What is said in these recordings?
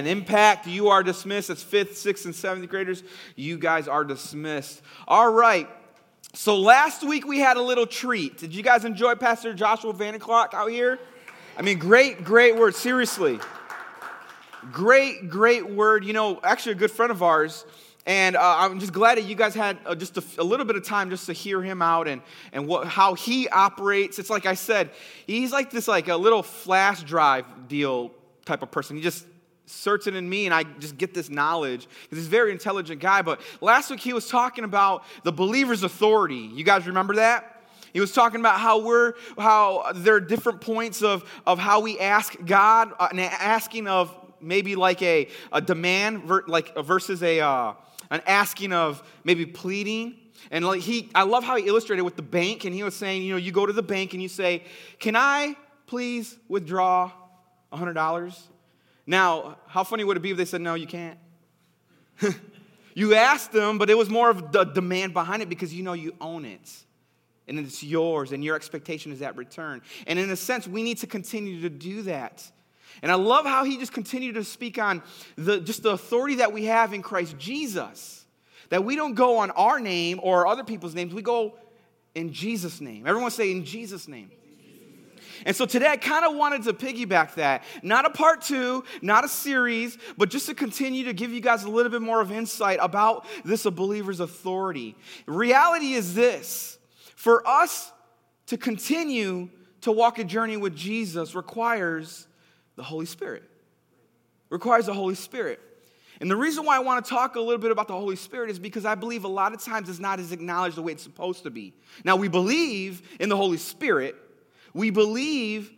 And impact, you are dismissed. as fifth, sixth, and seventh graders. You guys are dismissed. All right. So last week we had a little treat. Did you guys enjoy Pastor Joshua Vanderclock out here? I mean, great, great word. Seriously. Great, great word. You know, actually, a good friend of ours. And uh, I'm just glad that you guys had uh, just a, a, little bit of time just to hear him out and, and what, how he operates. It's like I said, he's like this like a little flash drive deal type of person. He just certain in me and I just get this knowledge he's a very intelligent guy. But last week he was talking about the believer's authority. You guys remember that? He was talking about how we're how there are different points of, of how we ask God, uh, asking of maybe like a, a demand like versus a uh, an asking of maybe pleading. And like he, I love how he illustrated with the bank, and he was saying, you know, you go to the bank and you say, "Can I please withdraw hundred dollars?" Now, how funny would it be if they said, no, you can't? you asked them, but it was more of the demand behind it because you know you own it. And it's yours, and your expectation is that return. And in a sense, we need to continue to do that. And I love how he just continued to speak on the, just the authority that we have in Christ Jesus. That we don't go on our name or other people's names, we go in Jesus' name. Everyone say, in Jesus' name. And so today I kind of wanted to piggyback that. Not a part two, not a series, but just to continue to give you guys a little bit more of insight about this a believer's authority. Reality is this for us to continue to walk a journey with Jesus requires the Holy Spirit. Requires the Holy Spirit. And the reason why I want to talk a little bit about the Holy Spirit is because I believe a lot of times it's not as acknowledged the way it's supposed to be. Now, we believe in the Holy Spirit, we believe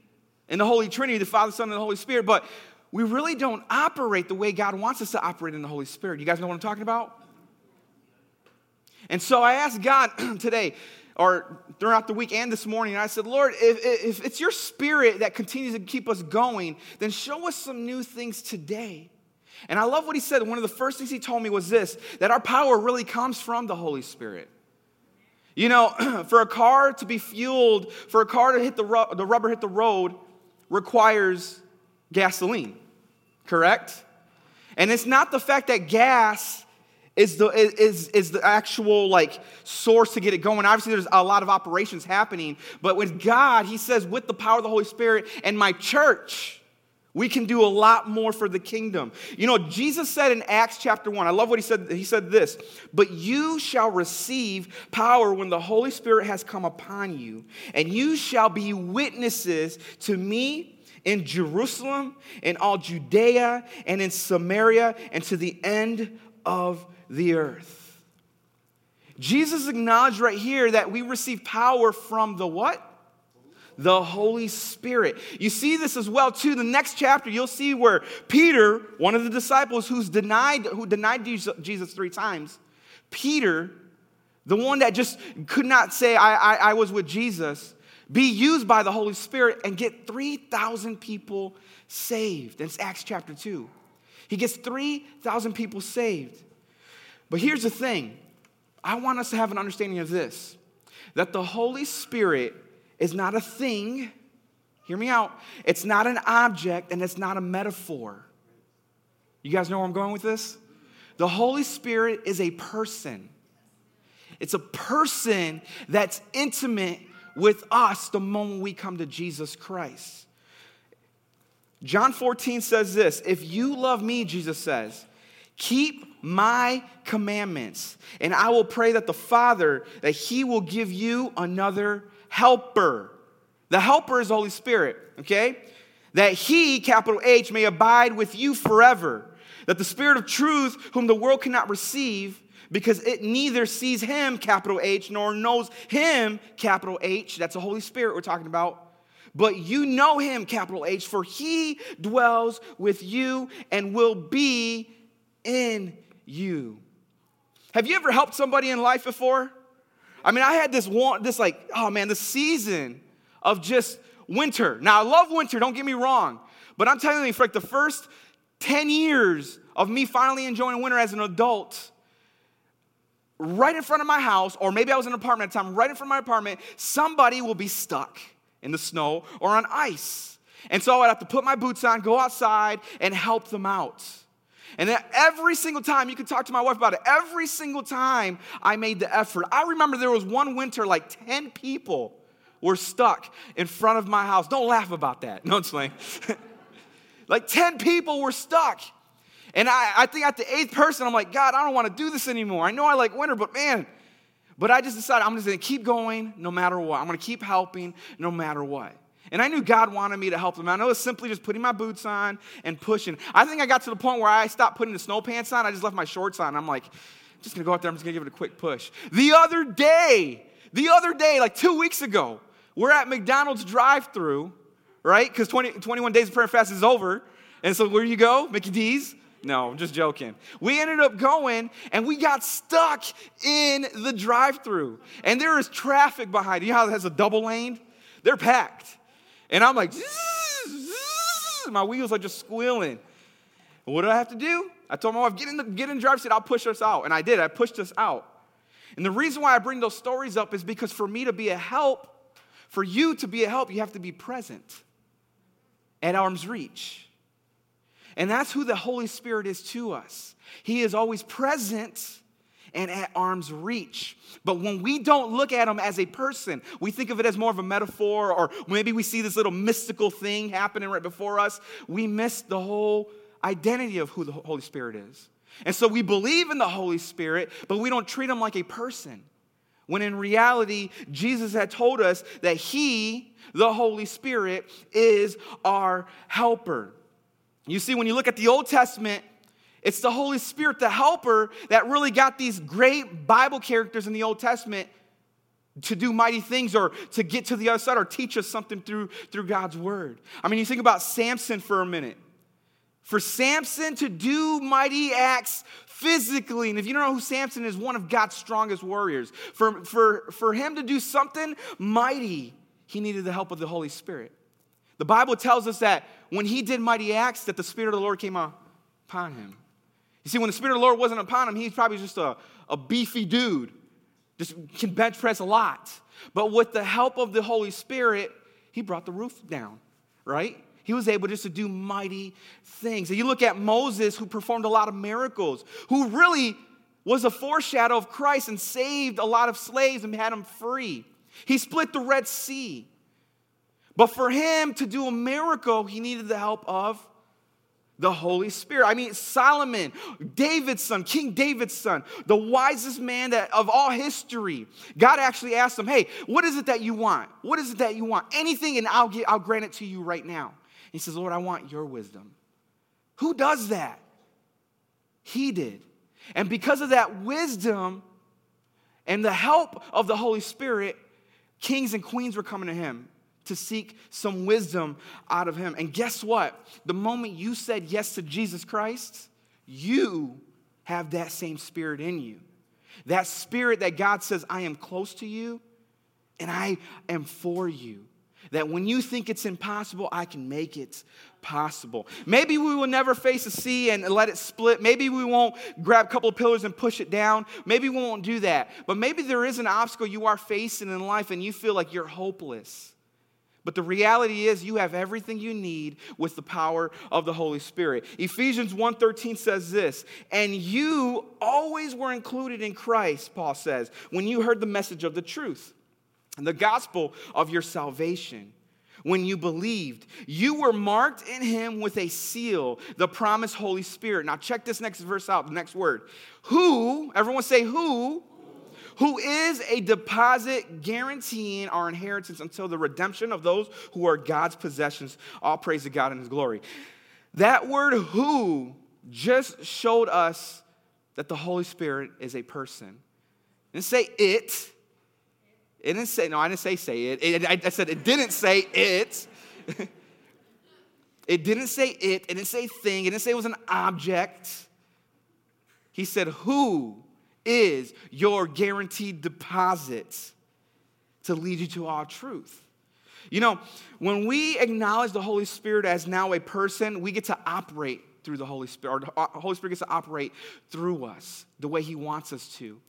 in the Holy Trinity, the Father, Son, and the Holy Spirit, but we really don't operate the way God wants us to operate in the Holy Spirit. You guys know what I'm talking about? And so I asked God today, or throughout the week and this morning, I said, Lord, if, if it's your spirit that continues to keep us going, then show us some new things today. And I love what he said. One of the first things he told me was this that our power really comes from the Holy Spirit. You know, for a car to be fueled, for a car to hit the, ru- the rubber hit the road requires gasoline, correct? And it's not the fact that gas is the, is, is the actual like source to get it going. Obviously, there's a lot of operations happening, but with God, He says, with the power of the Holy Spirit and my church, we can do a lot more for the kingdom. You know, Jesus said in Acts chapter 1, I love what he said. He said this, but you shall receive power when the Holy Spirit has come upon you, and you shall be witnesses to me in Jerusalem, in all Judea, and in Samaria, and to the end of the earth. Jesus acknowledged right here that we receive power from the what? The Holy Spirit. You see this as well too. The next chapter, you'll see where Peter, one of the disciples who's denied, who denied Jesus three times, Peter, the one that just could not say, I, I, I was with Jesus, be used by the Holy Spirit and get 3,000 people saved. That's Acts chapter 2. He gets 3,000 people saved. But here's the thing I want us to have an understanding of this that the Holy Spirit is not a thing. Hear me out. It's not an object and it's not a metaphor. You guys know where I'm going with this? The Holy Spirit is a person. It's a person that's intimate with us the moment we come to Jesus Christ. John 14 says this If you love me, Jesus says, keep my commandments, and I will pray that the Father, that he will give you another helper. The helper is the Holy Spirit, okay? That he, capital H, may abide with you forever. That the Spirit of truth, whom the world cannot receive, because it neither sees him, capital H, nor knows him, capital H, that's the Holy Spirit we're talking about. But you know him, capital H, for he dwells with you and will be in you. Have you ever helped somebody in life before? I mean, I had this one, this like, oh man, the season of just winter. Now, I love winter, don't get me wrong. But I'm telling you, for like the first 10 years of me finally enjoying winter as an adult, right in front of my house, or maybe I was in an apartment at the time, right in front of my apartment, somebody will be stuck in the snow or on ice. And so I'd have to put my boots on, go outside, and help them out. And then every single time, you can talk to my wife about it, every single time I made the effort. I remember there was one winter, like 10 people were stuck in front of my house. Don't laugh about that. No, it's like, like 10 people were stuck. And I, I think at the eighth person, I'm like, God, I don't want to do this anymore. I know I like winter, but man, but I just decided I'm just going to keep going no matter what. I'm going to keep helping no matter what. And I knew God wanted me to help them. I know it's simply just putting my boots on and pushing. I think I got to the point where I stopped putting the snow pants on. I just left my shorts on. I'm like, I'm just gonna go out there. I'm just gonna give it a quick push. The other day, the other day, like two weeks ago, we're at McDonald's drive-through, right? Because 20, 21 days of prayer and fast is over. And so where you go? Mickey D's. No, I'm just joking. We ended up going and we got stuck in the drive through. And there is traffic behind. You know how it has a double lane? They're packed. And I'm like, my wheels are just squealing. what do I have to do? I told my wife, get in the, get in the driver's seat, I'll push us out. And I did, I pushed us out. And the reason why I bring those stories up is because for me to be a help, for you to be a help, you have to be present at arm's reach. And that's who the Holy Spirit is to us. He is always present and at arm's reach. But when we don't look at him as a person, we think of it as more of a metaphor, or maybe we see this little mystical thing happening right before us, we miss the whole identity of who the Holy Spirit is. And so we believe in the Holy Spirit, but we don't treat him like a person. When in reality, Jesus had told us that he, the Holy Spirit, is our helper. You see, when you look at the Old Testament, it's the Holy Spirit, the helper, that really got these great Bible characters in the Old Testament to do mighty things or to get to the other side or teach us something through, through God's word. I mean, you think about Samson for a minute. For Samson to do mighty acts physically, and if you don't know who Samson is, one of God's strongest warriors, for, for, for him to do something mighty, he needed the help of the Holy Spirit. The Bible tells us that when he did mighty acts, that the Spirit of the Lord came upon him. You see, when the Spirit of the Lord wasn't upon him, he's probably just a, a beefy dude, just can bench press a lot. But with the help of the Holy Spirit, he brought the roof down, right? He was able just to do mighty things. And you look at Moses, who performed a lot of miracles, who really was a foreshadow of Christ and saved a lot of slaves and had them free. He split the Red Sea. But for him to do a miracle, he needed the help of the Holy Spirit. I mean, Solomon, David's son, King David's son, the wisest man that, of all history. God actually asked him, Hey, what is it that you want? What is it that you want? Anything, and I'll, get, I'll grant it to you right now. He says, Lord, I want your wisdom. Who does that? He did. And because of that wisdom and the help of the Holy Spirit, kings and queens were coming to him to seek some wisdom out of him. And guess what? The moment you said yes to Jesus Christ, you have that same spirit in you. That spirit that God says, I am close to you and I am for you. That when you think it's impossible, I can make it possible. Maybe we will never face a sea and let it split. Maybe we won't grab a couple of pillars and push it down. Maybe we won't do that. But maybe there is an obstacle you are facing in life and you feel like you're hopeless. But the reality is you have everything you need with the power of the Holy Spirit. Ephesians 1:13 says this, "And you always were included in Christ," Paul says, "when you heard the message of the truth, the gospel of your salvation." When you believed, you were marked in him with a seal, the promised Holy Spirit. Now, check this next verse out, the next word. Who, everyone say, who who is a deposit guaranteeing our inheritance until the redemption of those who are God's possessions. All praise to God in His glory. That word who just showed us that the Holy Spirit is a person. It didn't say it. It didn't say, no, I didn't say say it. it I, I said it didn't say it. it didn't say it. It didn't say thing. It didn't say it was an object. He said who is your guaranteed deposit to lead you to all truth. You know, when we acknowledge the Holy Spirit as now a person, we get to operate through the Holy Spirit, or the uh, Holy Spirit gets to operate through us the way He wants us to.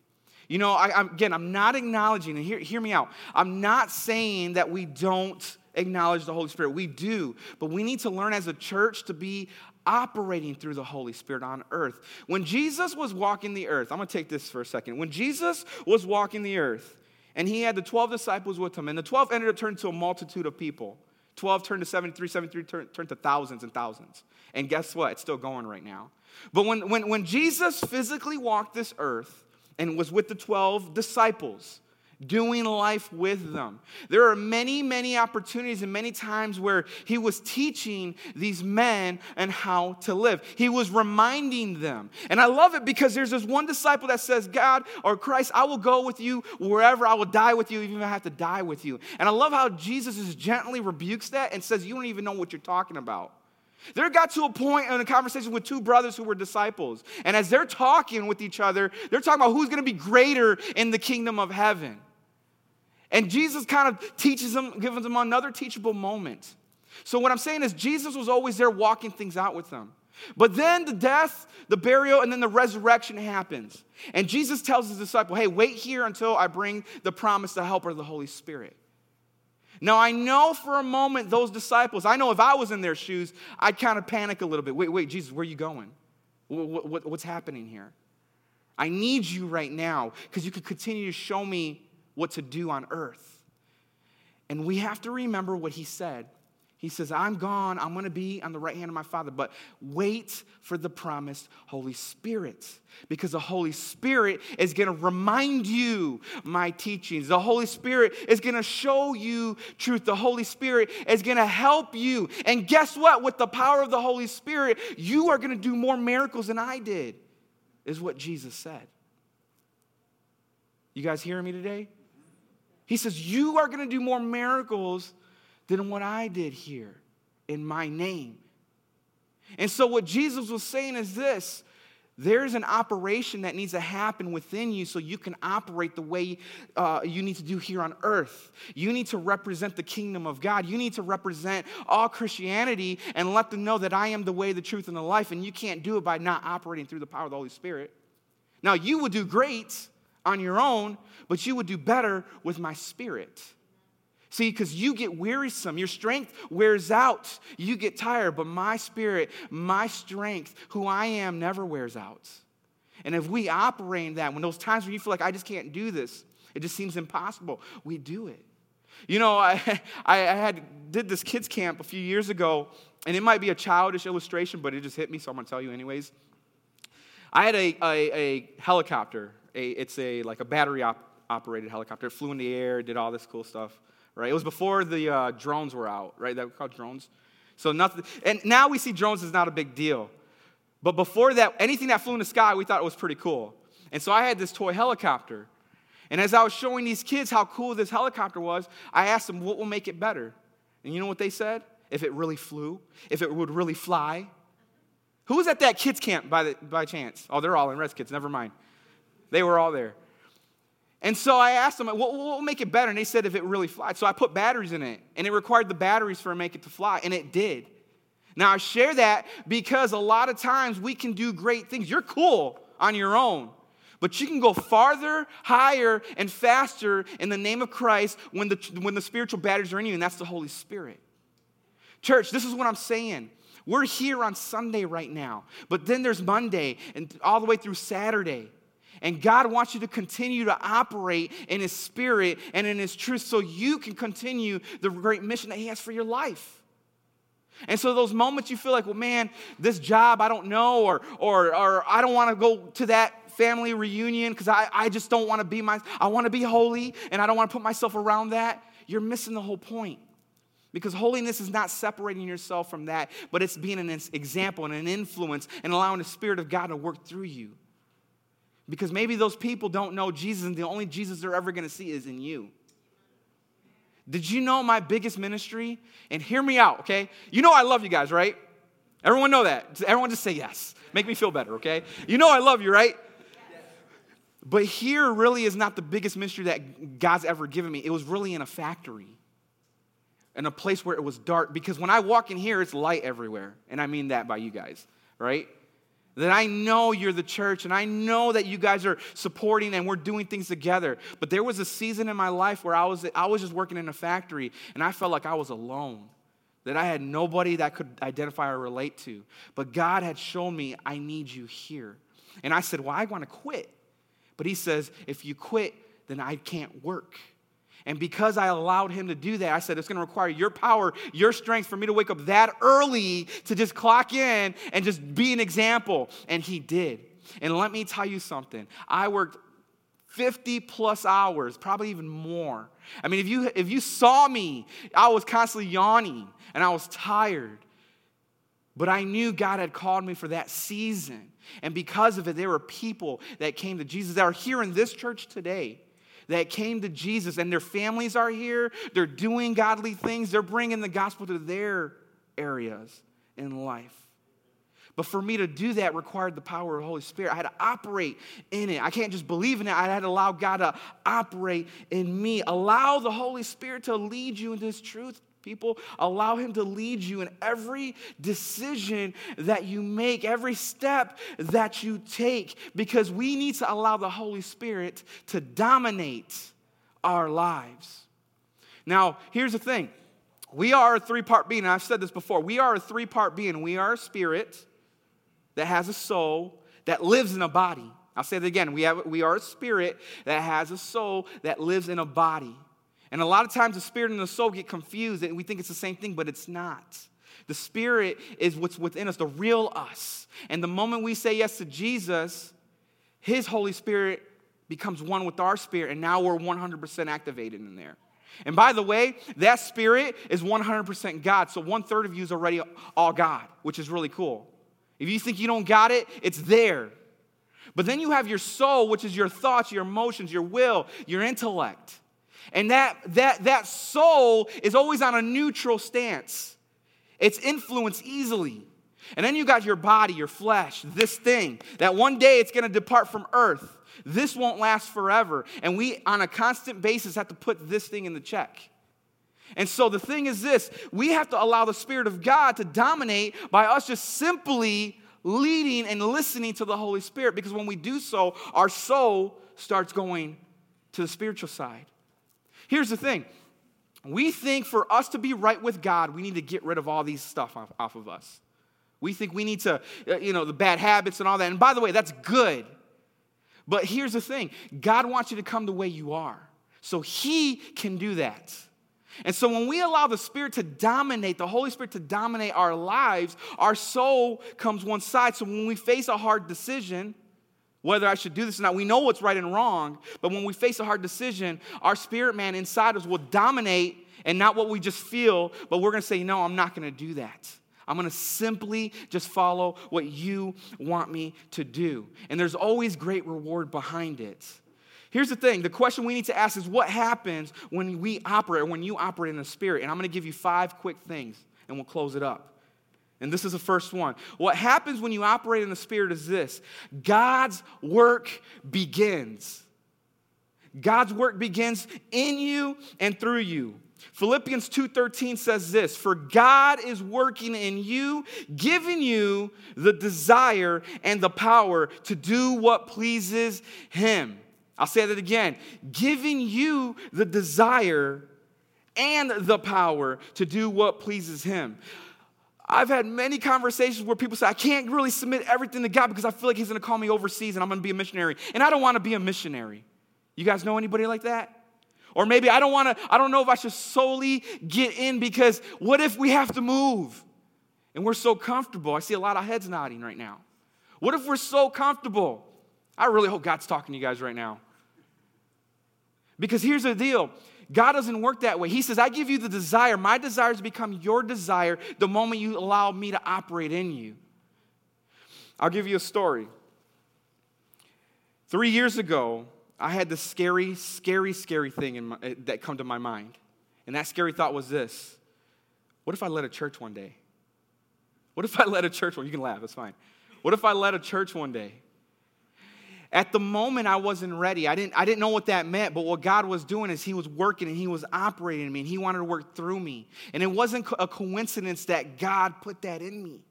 You know, I, I'm, again, I'm not acknowledging, and hear, hear me out, I'm not saying that we don't acknowledge the Holy Spirit. We do. But we need to learn as a church to be operating through the Holy Spirit on earth. When Jesus was walking the earth, I'm going to take this for a second. When Jesus was walking the earth, and he had the 12 disciples with him, and the 12 ended up turning to a multitude of people. 12 turned to 73, 73 turned, turned to thousands and thousands. And guess what? It's still going right now. But when, when, when Jesus physically walked this earth and was with the 12 disciples, doing life with them. There are many, many opportunities and many times where he was teaching these men and how to live. He was reminding them. And I love it because there's this one disciple that says, God or Christ, I will go with you wherever I will die with you, even if I have to die with you. And I love how Jesus just gently rebukes that and says, You don't even know what you're talking about. There got to a point in a conversation with two brothers who were disciples. And as they're talking with each other, they're talking about who's going to be greater in the kingdom of heaven. And Jesus kind of teaches them, gives them another teachable moment. So, what I'm saying is, Jesus was always there walking things out with them. But then the death, the burial, and then the resurrection happens. And Jesus tells his disciple, hey, wait here until I bring the promise, the helper, the Holy Spirit. Now, I know for a moment those disciples, I know if I was in their shoes, I'd kind of panic a little bit. Wait, wait, Jesus, where are you going? What, what, what's happening here? I need you right now because you could continue to show me what to do on earth. And we have to remember what he said. He says, I'm gone. I'm going to be on the right hand of my Father. But wait for the promised Holy Spirit. Because the Holy Spirit is going to remind you my teachings. The Holy Spirit is going to show you truth. The Holy Spirit is going to help you. And guess what? With the power of the Holy Spirit, you are going to do more miracles than I did, is what Jesus said. You guys hearing me today? He says, You are going to do more miracles than what I did here in my name. And so, what Jesus was saying is this there's an operation that needs to happen within you so you can operate the way uh, you need to do here on earth. You need to represent the kingdom of God. You need to represent all Christianity and let them know that I am the way, the truth, and the life. And you can't do it by not operating through the power of the Holy Spirit. Now, you will do great on your own, but you would do better with my spirit. See, because you get wearisome, your strength wears out, you get tired, but my spirit, my strength, who I am, never wears out. And if we operate in that, when those times when you feel like I just can't do this, it just seems impossible, we do it. You know, I, I had did this kids camp a few years ago, and it might be a childish illustration, but it just hit me, so I'm gonna tell you anyways. I had a, a, a helicopter a, it's a, like a battery op- operated helicopter. It flew in the air, did all this cool stuff, right? It was before the uh, drones were out, right? That were called drones. So nothing, and now we see drones is not a big deal. But before that, anything that flew in the sky, we thought it was pretty cool. And so I had this toy helicopter. And as I was showing these kids how cool this helicopter was, I asked them, what will make it better? And you know what they said? If it really flew, if it would really fly. Who was at that kids camp by, the, by chance? Oh, they're all in Res Kids, never mind. They were all there. And so I asked them, what will make it better? And they said if it really flies. So I put batteries in it, and it required the batteries for it to make it to fly, and it did. Now I share that because a lot of times we can do great things. You're cool on your own, but you can go farther, higher, and faster in the name of Christ when the, when the spiritual batteries are in you, and that's the Holy Spirit. Church, this is what I'm saying. We're here on Sunday right now, but then there's Monday and all the way through Saturday. And God wants you to continue to operate in His Spirit and in His truth so you can continue the great mission that He has for your life. And so those moments you feel like, well, man, this job, I don't know, or, or, or I don't want to go to that family reunion because I, I just don't want to be my, I want to be holy and I don't want to put myself around that. You're missing the whole point. Because holiness is not separating yourself from that, but it's being an example and an influence and allowing the Spirit of God to work through you. Because maybe those people don't know Jesus, and the only Jesus they're ever going to see is in you. Did you know my biggest ministry? And hear me out, okay? You know I love you guys, right? Everyone know that. Everyone just say yes. Make me feel better, okay? You know I love you, right? But here really is not the biggest ministry that God's ever given me. It was really in a factory, in a place where it was dark. Because when I walk in here, it's light everywhere. And I mean that by you guys, right? That I know you're the church and I know that you guys are supporting and we're doing things together. But there was a season in my life where I was, I was just working in a factory and I felt like I was alone, that I had nobody that could identify or relate to. But God had shown me, I need you here. And I said, Well, I want to quit. But He says, If you quit, then I can't work. And because I allowed him to do that, I said, it's going to require your power, your strength for me to wake up that early to just clock in and just be an example. And he did. And let me tell you something. I worked 50 plus hours, probably even more. I mean, if you, if you saw me, I was constantly yawning and I was tired. But I knew God had called me for that season. And because of it, there were people that came to Jesus that are here in this church today that came to Jesus and their families are here. They're doing godly things. They're bringing the gospel to their areas in life. But for me to do that required the power of the Holy Spirit. I had to operate in it. I can't just believe in it. I had to allow God to operate in me. Allow the Holy Spirit to lead you into His truth people. Allow Him to lead you in every decision that you make, every step that you take, because we need to allow the Holy Spirit to dominate our lives. Now, here's the thing we are a three part being, I've said this before. We are a three part being. We are a spirit that has a soul that lives in a body. I'll say it again. We, have, we are a spirit that has a soul that lives in a body. And a lot of times the spirit and the soul get confused and we think it's the same thing, but it's not. The spirit is what's within us, the real us. And the moment we say yes to Jesus, his Holy Spirit becomes one with our spirit, and now we're 100% activated in there. And by the way, that spirit is 100% God. So one third of you is already all God, which is really cool. If you think you don't got it, it's there. But then you have your soul, which is your thoughts, your emotions, your will, your intellect. And that, that, that soul is always on a neutral stance. It's influenced easily. And then you got your body, your flesh, this thing, that one day it's gonna depart from earth. This won't last forever. And we, on a constant basis, have to put this thing in the check. And so the thing is this we have to allow the Spirit of God to dominate by us just simply leading and listening to the Holy Spirit. Because when we do so, our soul starts going to the spiritual side. Here's the thing we think for us to be right with God, we need to get rid of all these stuff off, off of us. We think we need to, uh, you know, the bad habits and all that. And by the way, that's good. But here's the thing God wants you to come the way you are. So He can do that. And so when we allow the Spirit to dominate, the Holy Spirit to dominate our lives, our soul comes one side. So when we face a hard decision, whether I should do this or not. We know what's right and wrong, but when we face a hard decision, our spirit man inside us will dominate and not what we just feel, but we're gonna say, No, I'm not gonna do that. I'm gonna simply just follow what you want me to do. And there's always great reward behind it. Here's the thing the question we need to ask is what happens when we operate, or when you operate in the spirit? And I'm gonna give you five quick things, and we'll close it up. And this is the first one. What happens when you operate in the Spirit is this God's work begins. God's work begins in you and through you. Philippians 2:13 says this, "For God is working in you, giving you the desire and the power to do what pleases him." I'll say that again. Giving you the desire and the power to do what pleases him. I've had many conversations where people say, I can't really submit everything to God because I feel like He's gonna call me overseas and I'm gonna be a missionary. And I don't wanna be a missionary. You guys know anybody like that? Or maybe I don't wanna, I don't know if I should solely get in because what if we have to move? And we're so comfortable. I see a lot of heads nodding right now. What if we're so comfortable? I really hope God's talking to you guys right now. Because here's the deal God doesn't work that way. He says, I give you the desire. My desires become your desire the moment you allow me to operate in you. I'll give you a story. Three years ago, I had this scary, scary, scary thing my, eh, that come to my mind. And that scary thought was this What if I led a church one day? What if I led a church one? You can laugh, that's fine. What if I led a church one day? At the moment, I wasn't ready. I didn't, I didn't know what that meant, but what God was doing is He was working and He was operating in me and He wanted to work through me. And it wasn't a coincidence that God put that in me.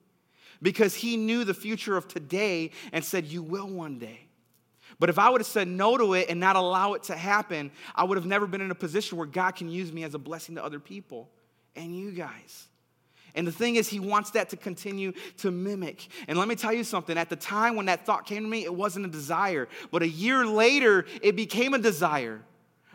because he knew the future of today and said, You will one day. But if I would have said no to it and not allow it to happen, I would have never been in a position where God can use me as a blessing to other people and you guys. And the thing is, he wants that to continue to mimic. And let me tell you something at the time when that thought came to me, it wasn't a desire. But a year later, it became a desire.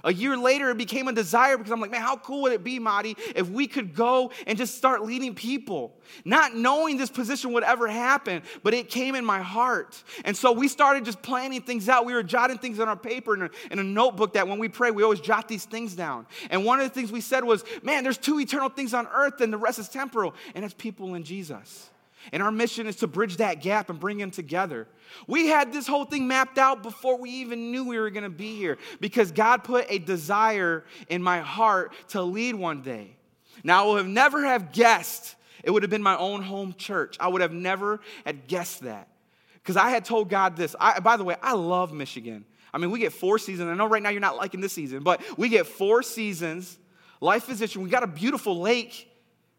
A year later, it became a desire because I'm like, man, how cool would it be, Marty, if we could go and just start leading people? Not knowing this position would ever happen, but it came in my heart. And so we started just planning things out. We were jotting things on our paper in a, in a notebook that when we pray, we always jot these things down. And one of the things we said was, man, there's two eternal things on earth and the rest is temporal, and it's people in Jesus. And our mission is to bridge that gap and bring them together. We had this whole thing mapped out before we even knew we were going to be here because God put a desire in my heart to lead one day. Now, I would have never have guessed it would have been my own home church. I would have never had guessed that because I had told God this. I, by the way, I love Michigan. I mean, we get four seasons. I know right now you're not liking this season, but we get four seasons. Life physician, we got a beautiful lake,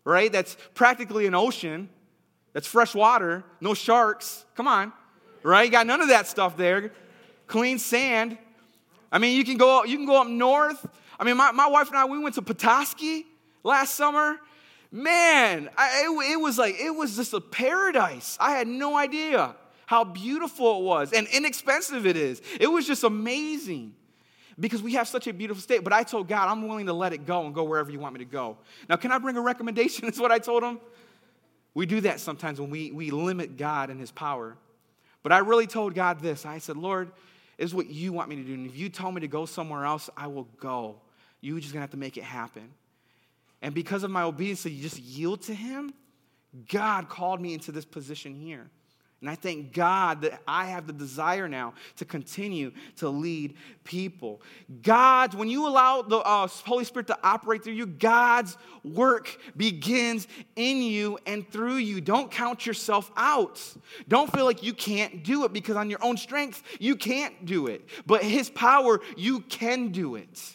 right? That's practically an ocean. That's fresh water, no sharks. Come on, right? You got none of that stuff there. Clean sand. I mean, you can go you can go up north. I mean, my, my wife and I we went to Petoskey last summer. Man, I, it, it was like it was just a paradise. I had no idea how beautiful it was and inexpensive it is. It was just amazing because we have such a beautiful state. But I told God, I'm willing to let it go and go wherever you want me to go. Now, can I bring a recommendation? That's what I told him. We do that sometimes when we, we limit God and His power. But I really told God this I said, Lord, is what you want me to do. And if you tell me to go somewhere else, I will go. You're just to have to make it happen. And because of my obedience, you just yield to Him, God called me into this position here. And I thank God that I have the desire now to continue to lead people. God, when you allow the uh, Holy Spirit to operate through you, God's work begins in you and through you. Don't count yourself out. Don't feel like you can't do it because on your own strength, you can't do it. But His power, you can do it.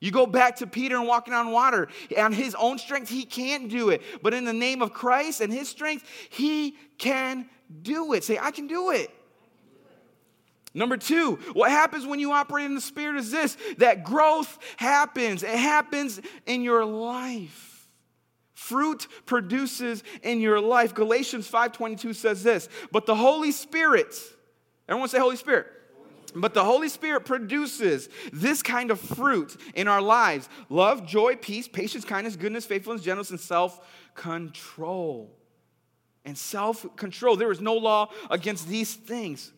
You go back to Peter and walking on water. On his own strength, he can't do it. But in the name of Christ and his strength, he can do it. Say, I can do it. Number two, what happens when you operate in the Spirit is this that growth happens. It happens in your life. Fruit produces in your life. Galatians 5:22 says this, but the Holy Spirit, everyone say Holy Spirit. But the Holy Spirit produces this kind of fruit in our lives love, joy, peace, patience, kindness, goodness, faithfulness, gentleness, and self control and self control. There is no law against these things.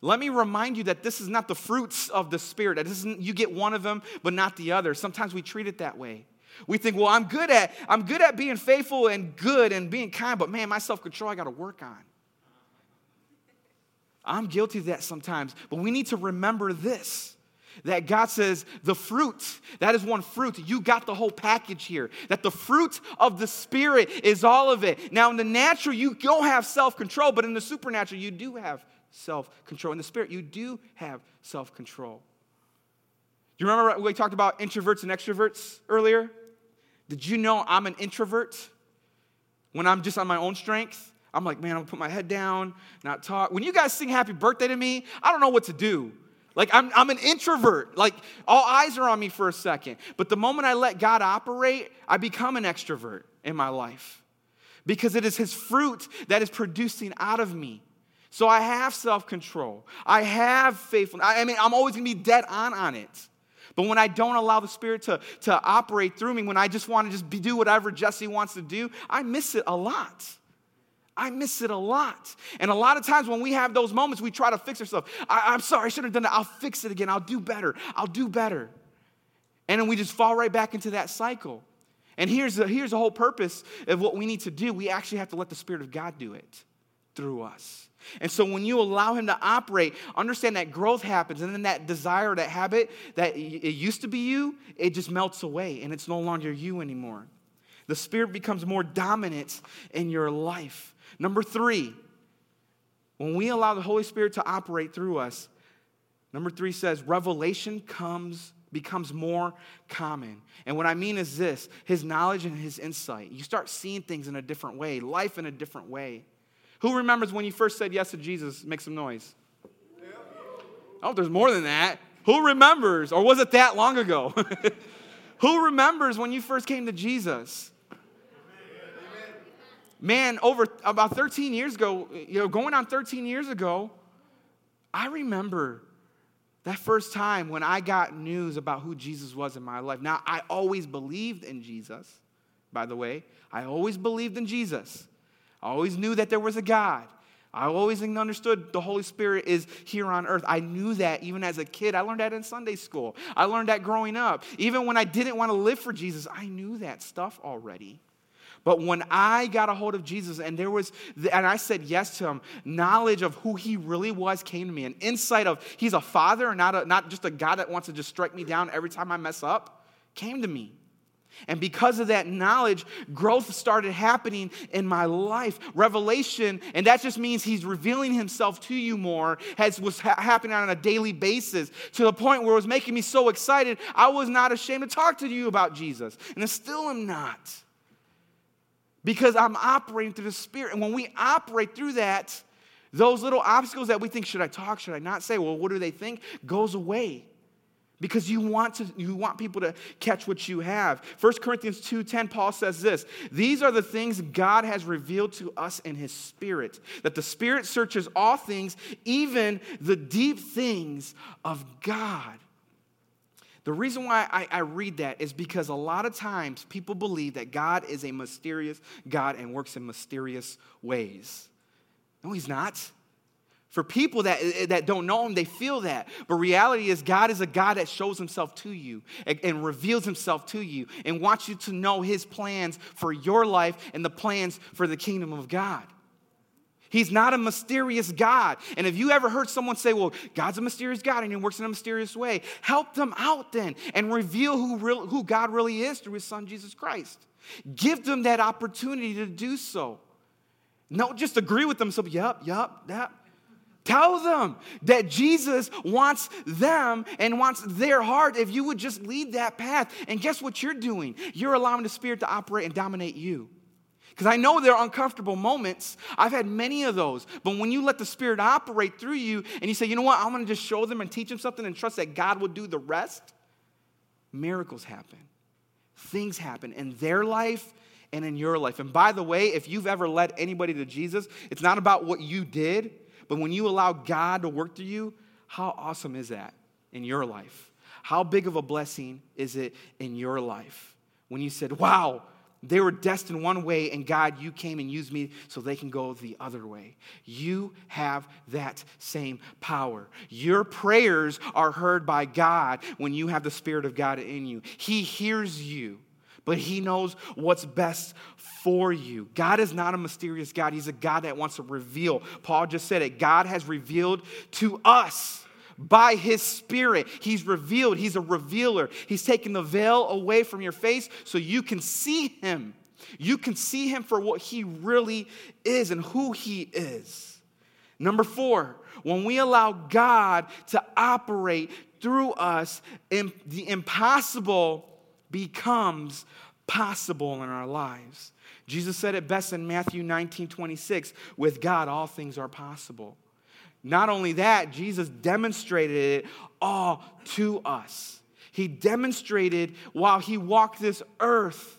Let me remind you that this is not the fruits of the Spirit. This isn't, you get one of them, but not the other. Sometimes we treat it that way. We think, well, I'm good at I'm good at being faithful and good and being kind, but man, my self-control I got to work on. I'm guilty of that sometimes, but we need to remember this that God says the fruit, that is one fruit. You got the whole package here. That the fruit of the Spirit is all of it. Now, in the natural, you don't have self control, but in the supernatural, you do have self control. In the Spirit, you do have self control. You remember we talked about introverts and extroverts earlier? Did you know I'm an introvert when I'm just on my own strength? I'm like, man, I'm gonna put my head down, not talk. When you guys sing happy birthday to me, I don't know what to do. Like, I'm, I'm an introvert. Like, all eyes are on me for a second. But the moment I let God operate, I become an extrovert in my life because it is His fruit that is producing out of me. So I have self control, I have faithfulness. I, I mean, I'm always gonna be dead on on it. But when I don't allow the Spirit to, to operate through me, when I just wanna just be, do whatever Jesse wants to do, I miss it a lot. I miss it a lot. And a lot of times when we have those moments, we try to fix ourselves. I, am sorry, I shouldn't have done that. I'll fix it again. I'll do better. I'll do better. And then we just fall right back into that cycle. And here's the, here's the whole purpose of what we need to do. We actually have to let the Spirit of God do it through us. And so when you allow Him to operate, understand that growth happens. And then that desire, that habit that it used to be you, it just melts away and it's no longer you anymore. The Spirit becomes more dominant in your life. Number three, when we allow the Holy Spirit to operate through us, number three says revelation comes becomes more common. And what I mean is this his knowledge and his insight. You start seeing things in a different way, life in a different way. Who remembers when you first said yes to Jesus? Make some noise. Oh, there's more than that. Who remembers? Or was it that long ago? Who remembers when you first came to Jesus? Man, over about 13 years ago, you know, going on 13 years ago, I remember that first time when I got news about who Jesus was in my life. Now, I always believed in Jesus, by the way. I always believed in Jesus. I always knew that there was a God. I always understood the Holy Spirit is here on earth. I knew that even as a kid. I learned that in Sunday school. I learned that growing up. Even when I didn't want to live for Jesus, I knew that stuff already. But when I got a hold of Jesus and there was, and I said yes to him, knowledge of who he really was came to me. An insight of he's a father not, a, not just a God that wants to just strike me down every time I mess up came to me. And because of that knowledge, growth started happening in my life. Revelation, and that just means he's revealing himself to you more, has was ha- happening on a daily basis to the point where it was making me so excited, I was not ashamed to talk to you about Jesus. And I still am not because I'm operating through the Spirit. And when we operate through that, those little obstacles that we think, should I talk, should I not say, well, what do they think, goes away. Because you want, to, you want people to catch what you have. 1 Corinthians 2.10, Paul says this, These are the things God has revealed to us in his Spirit, that the Spirit searches all things, even the deep things of God. The reason why I, I, read that is because a lot of times people believe that God is a mysterious God and works in mysterious ways. No, He's not. For people that, that don't know Him, they feel that. But reality is, God is a God that shows Himself to you and, and reveals Himself to you and wants you to know His plans for your life and the plans for the kingdom of God. He's not a mysterious God. And if you ever heard someone say, well, God's a mysterious God and he works in a mysterious way, help them out then and reveal who, real, who God really is through his son, Jesus Christ. Give them that opportunity to do so. Don't just agree with them. So, yep, yep, yep. Tell them that Jesus wants them and wants their heart if you would just lead that path. And guess what you're doing? You're allowing the Spirit to operate and dominate you. Because I know there are uncomfortable moments. I've had many of those. But when you let the Spirit operate through you and you say, you know what, I'm going to just show them and teach them something and trust that God will do the rest, miracles happen. Things happen in their life and in your life. And by the way, if you've ever led anybody to Jesus, it's not about what you did, but when you allow God to work through you, how awesome is that in your life? How big of a blessing is it in your life? When you said, wow, they were destined one way, and God, you came and used me so they can go the other way. You have that same power. Your prayers are heard by God when you have the Spirit of God in you. He hears you, but He knows what's best for you. God is not a mysterious God, He's a God that wants to reveal. Paul just said it God has revealed to us by his spirit. He's revealed, he's a revealer. He's taken the veil away from your face so you can see him. You can see him for what he really is and who he is. Number four, when we allow God to operate through us, the impossible becomes possible in our lives. Jesus said it best in Matthew 19 26 with God, all things are possible. Not only that, Jesus demonstrated it all to us. He demonstrated while he walked this earth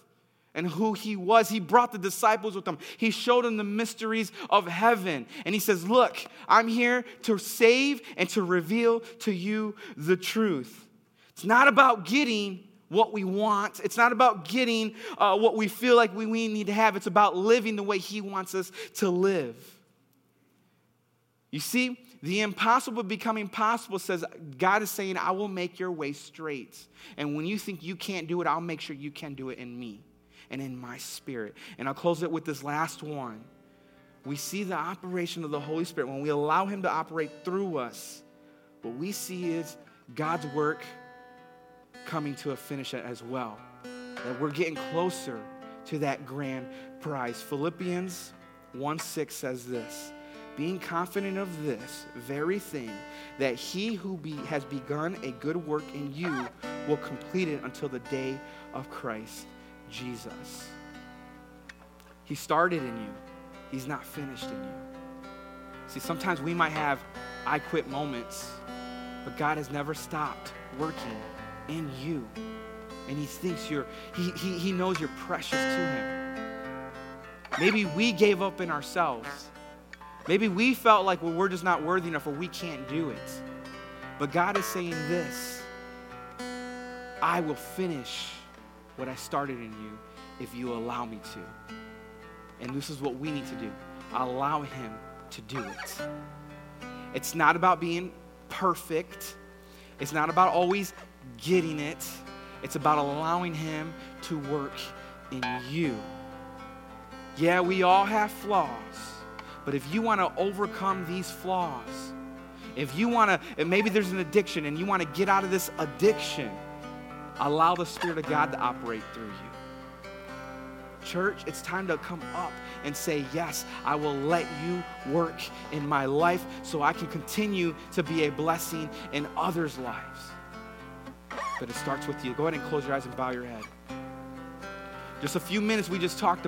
and who he was. He brought the disciples with him. He showed them the mysteries of heaven. And he says, Look, I'm here to save and to reveal to you the truth. It's not about getting what we want, it's not about getting uh, what we feel like we, we need to have. It's about living the way he wants us to live. You see, the impossible becoming possible says God is saying, I will make your way straight. And when you think you can't do it, I'll make sure you can do it in me and in my spirit. And I'll close it with this last one. We see the operation of the Holy Spirit when we allow Him to operate through us. What we see is God's work coming to a finish as well. That we're getting closer to that grand prize. Philippians 1 6 says this being confident of this very thing, that he who be, has begun a good work in you will complete it until the day of Christ Jesus. He started in you, He's not finished in you. See, sometimes we might have I quit moments, but God has never stopped working in you. And He thinks you're, He, he, he knows you're precious to Him. Maybe we gave up in ourselves. Maybe we felt like, well, we're just not worthy enough or we can't do it. But God is saying this I will finish what I started in you if you allow me to. And this is what we need to do allow Him to do it. It's not about being perfect, it's not about always getting it. It's about allowing Him to work in you. Yeah, we all have flaws, but if you want to overcome these flaws, if you want to, maybe there's an addiction and you want to get out of this addiction, allow the Spirit of God to operate through you. Church, it's time to come up and say, Yes, I will let you work in my life so I can continue to be a blessing in others' lives. But it starts with you. Go ahead and close your eyes and bow your head. Just a few minutes, we just talked